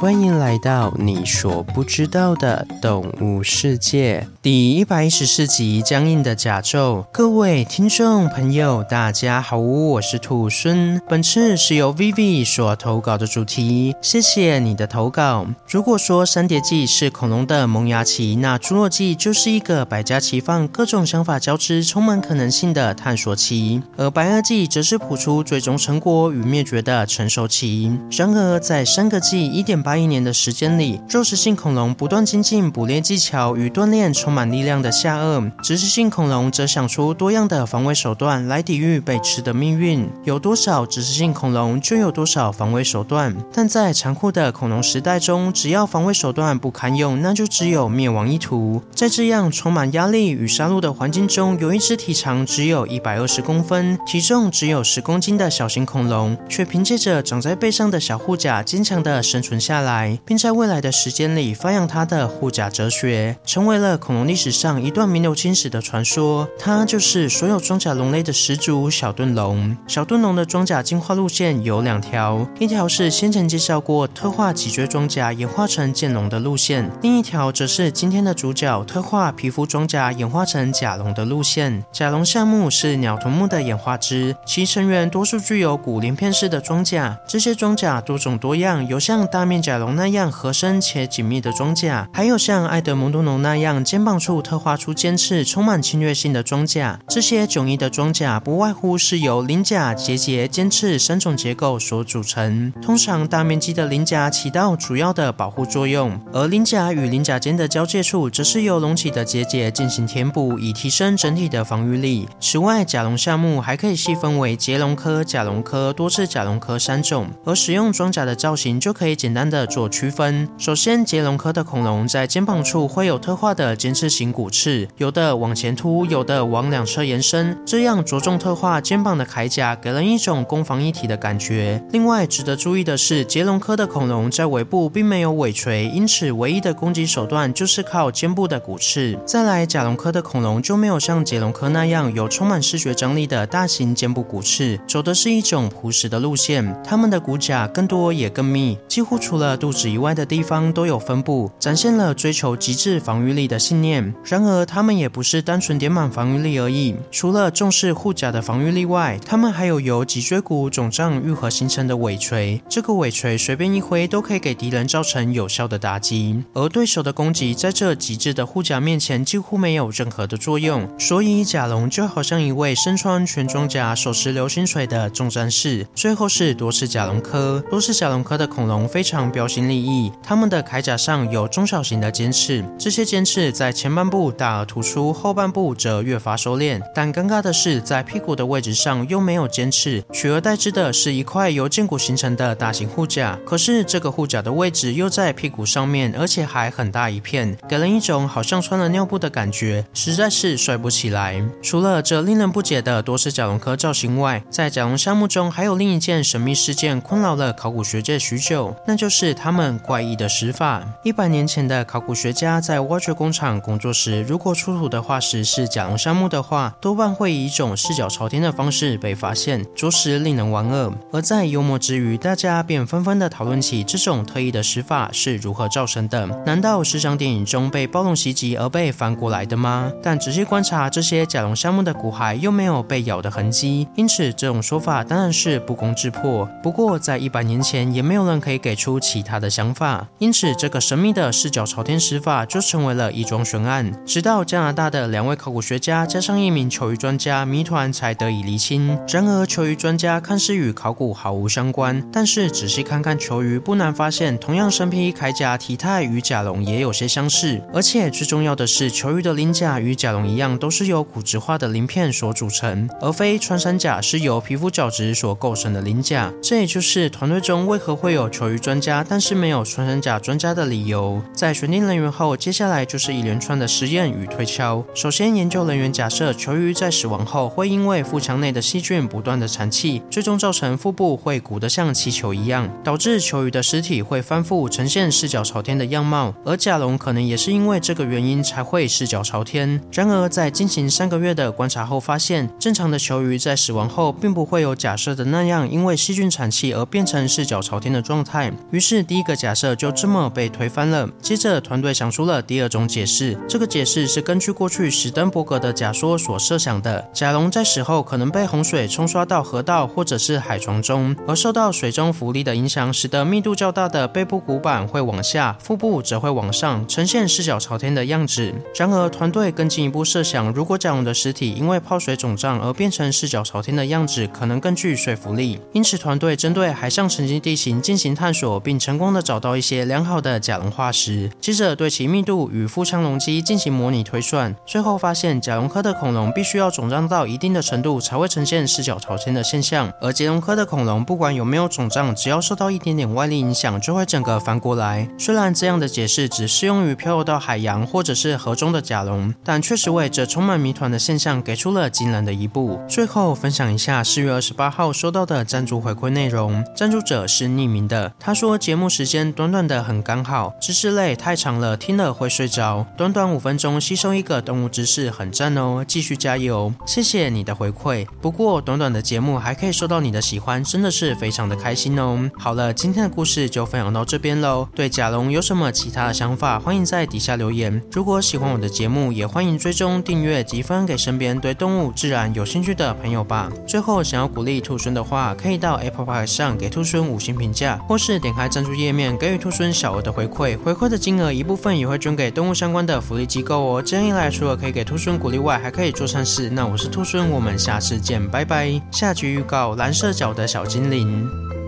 欢迎来到你所不知道的动物世界第一百一十四集：僵硬的甲胄。各位听众朋友，大家好，我是兔孙。本次是由 Vivi 所投稿的主题，谢谢你的投稿。如果说三叠纪是恐龙的萌芽期，那侏罗纪就是一个百家齐放、各种想法交织、充满可能性的探索期，而白垩纪则是谱出最终成果与灭绝的成熟期。然而，在三个纪一点八八亿年的时间里，肉食性恐龙不断精进捕猎技巧与锻炼充满力量的下颚，植食性恐龙则想出多样的防卫手段来抵御被吃的命运。有多少植食性恐龙，就有多少防卫手段。但在残酷的恐龙时代中，只要防卫手段不堪用，那就只有灭亡一途。在这样充满压力与杀戮的环境中，有一只体长只有一百二十公分、体重只有十公斤的小型恐龙，却凭借着长在背上的小护甲，坚强地生存下来，并在未来的时间里发扬他的护甲哲学，成为了恐龙历史上一段名留青史的传说。它就是所有装甲龙类的始祖——小盾龙。小盾龙的装甲进化路线有两条，一条是先前介绍过特化脊椎装甲演化成剑龙的路线，另一条则是今天的主角特化皮肤装甲演化成甲龙的路线。甲龙下目是鸟臀目的演化支，其成员多数具有骨鳞片式的装甲，这些装甲多种多样，有像大面甲甲龙那样合身且紧密的装甲，还有像爱德蒙多龙那样肩膀处特化出尖刺、充满侵略性的装甲。这些迥异的装甲不外乎是由鳞甲、结节、尖刺三种结构所组成。通常大面积的鳞甲起到主要的保护作用，而鳞甲与鳞甲间的交界处则是由隆起的结节进行填补，以提升整体的防御力。此外，甲龙项目还可以细分为节龙科、甲龙科、多刺甲龙科三种，而使用装甲的造型就可以简单的做区分。首先，节龙科的恐龙在肩膀处会有特化的尖刺型骨刺，有的往前凸，有的往两侧延伸，这样着重特化肩膀的铠甲，给人一种攻防一体的感觉。另外，值得注意的是，节龙科的恐龙在尾部并没有尾垂，因此唯一的攻击手段就是靠肩部的骨刺。再来，甲龙科的恐龙就没有像杰龙科那样有充满视觉张力的大型肩部骨刺，走的是一种朴实的路线。它们的骨甲更多也更密，几乎除了肚子以外的地方都有分布，展现了追求极致防御力的信念。然而，他们也不是单纯点满防御力而已。除了重视护甲的防御力外，他们还有由脊椎骨肿胀愈合形成的尾锤。这个尾锤随便一挥都可以给敌人造成有效的打击，而对手的攻击在这极致的护甲面前几乎没有任何的作用。所以，甲龙就好像一位身穿全装甲、手持流星锤的重战士。最后是多刺甲龙科，多刺甲龙科的恐龙非常标新立异。他们的铠甲上有中小型的尖刺，这些尖刺在前半部大而突出，后半部则越发收敛。但尴尬的是，在屁股的位置上又没有尖刺，取而代之的是一块由荐骨形成的大型护甲。可是这个护甲的位置又在屁股上面，而且还很大一片，给人一种好像穿了尿布的感觉，实在是帅不起来。除了这令人不解的多是甲龙科造型外，在甲龙项目中还有另一件神秘事件困扰了考古学界许久，那就是是他们怪异的石法，一百年前的考古学家在挖掘工厂工作时，如果出土的化石是甲龙下目的话，多半会以一种四脚朝天的方式被发现，着实令人玩恶。而在幽默之余，大家便纷纷的讨论起这种特异的石法是如何造成的？难道是像电影中被暴龙袭击而被翻过来的吗？但仔细观察这些甲龙下目的骨骸，又没有被咬的痕迹，因此这种说法当然是不攻自破。不过在一百年前，也没有人可以给出其他的想法。因此，这个神秘的四脚朝天石法就成为了一桩悬案。直到加拿大的两位考古学家加上一名球鱼专家，谜团才得以厘清。然而，球鱼专家看似与考古毫无相关，但是仔细看看球鱼，不难发现，同样身披铠甲，体态与甲龙也有些相似。而且最重要的是，球鱼的鳞甲与甲龙一样，都是由骨质化的鳞片所组成，而非穿山甲是由皮肤角质所构成的鳞甲。这也就是团队中为何会有球鱼专家，但是没有穿。山甲专家的理由，在选定人员后，接下来就是一连串的实验与推敲。首先，研究人员假设球鱼在死亡后会因为腹腔内的细菌不断的产气，最终造成腹部会鼓得像气球一样，导致球鱼的尸体会翻覆，呈现四脚朝天的样貌。而甲龙可能也是因为这个原因才会四脚朝天。然而，在进行三个月的观察后，发现正常的球鱼在死亡后并不会有假设的那样因为细菌产气而变成四脚朝天的状态。于是是第一个假设就这么被推翻了。接着团队想出了第二种解释，这个解释是根据过去史登伯格的假说所设想的：甲龙在死后可能被洪水冲刷到河道或者是海床中，而受到水中浮力的影响，使得密度较大的背部骨板会往下，腹部则会往上，呈现四脚朝天的样子。然而，团队更进一步设想，如果甲龙的尸体因为泡水肿胀而变成四脚朝天的样子，可能更具水浮力。因此，团队针对海上沉积地形进行探索，并成功的找到一些良好的甲龙化石。接着，对其密度与腹腔容积进行模拟推算，最后发现甲龙科的恐龙必须要肿胀到一定的程度才会呈现四脚朝天的现象，而节龙科的恐龙不管有没有肿胀，只要受到一点点外力影响，就会整个翻过来。虽然这样的解释只适用于漂游到海洋或者是河中的甲龙，但确实为这充满谜团的现象给出了惊人的一步。最后分享一下四月二十八号收到的赞助回馈内容，赞助者是匿名的，他说节目时间短短的很刚好，知识类太长了，听了会睡着，短短五分钟吸收一个动物知识很赞哦，继续加油，谢谢你的回馈。不过短短的节目还可以受到你的喜欢，真的是非常的开心哦。好了，今天的故事就分享到这边喽。对甲龙有什么其他的想法，欢迎在底下留言。如果喜欢我的节目，也欢迎追踪订阅及分给身边对动物自然有兴趣的朋友吧。最后，想要鼓励兔孙的话，可以到 Apple Pay 上给兔孙五星评价，或是点开关注页面给予兔孙小额的回馈。回馈的金额一部分也会捐给动物相关的福利机构哦。这样一来，除了可以给兔孙鼓励外，还可以做善事。那我是兔孙，我们下次见，拜拜。下集预告：蓝色脚的小精灵。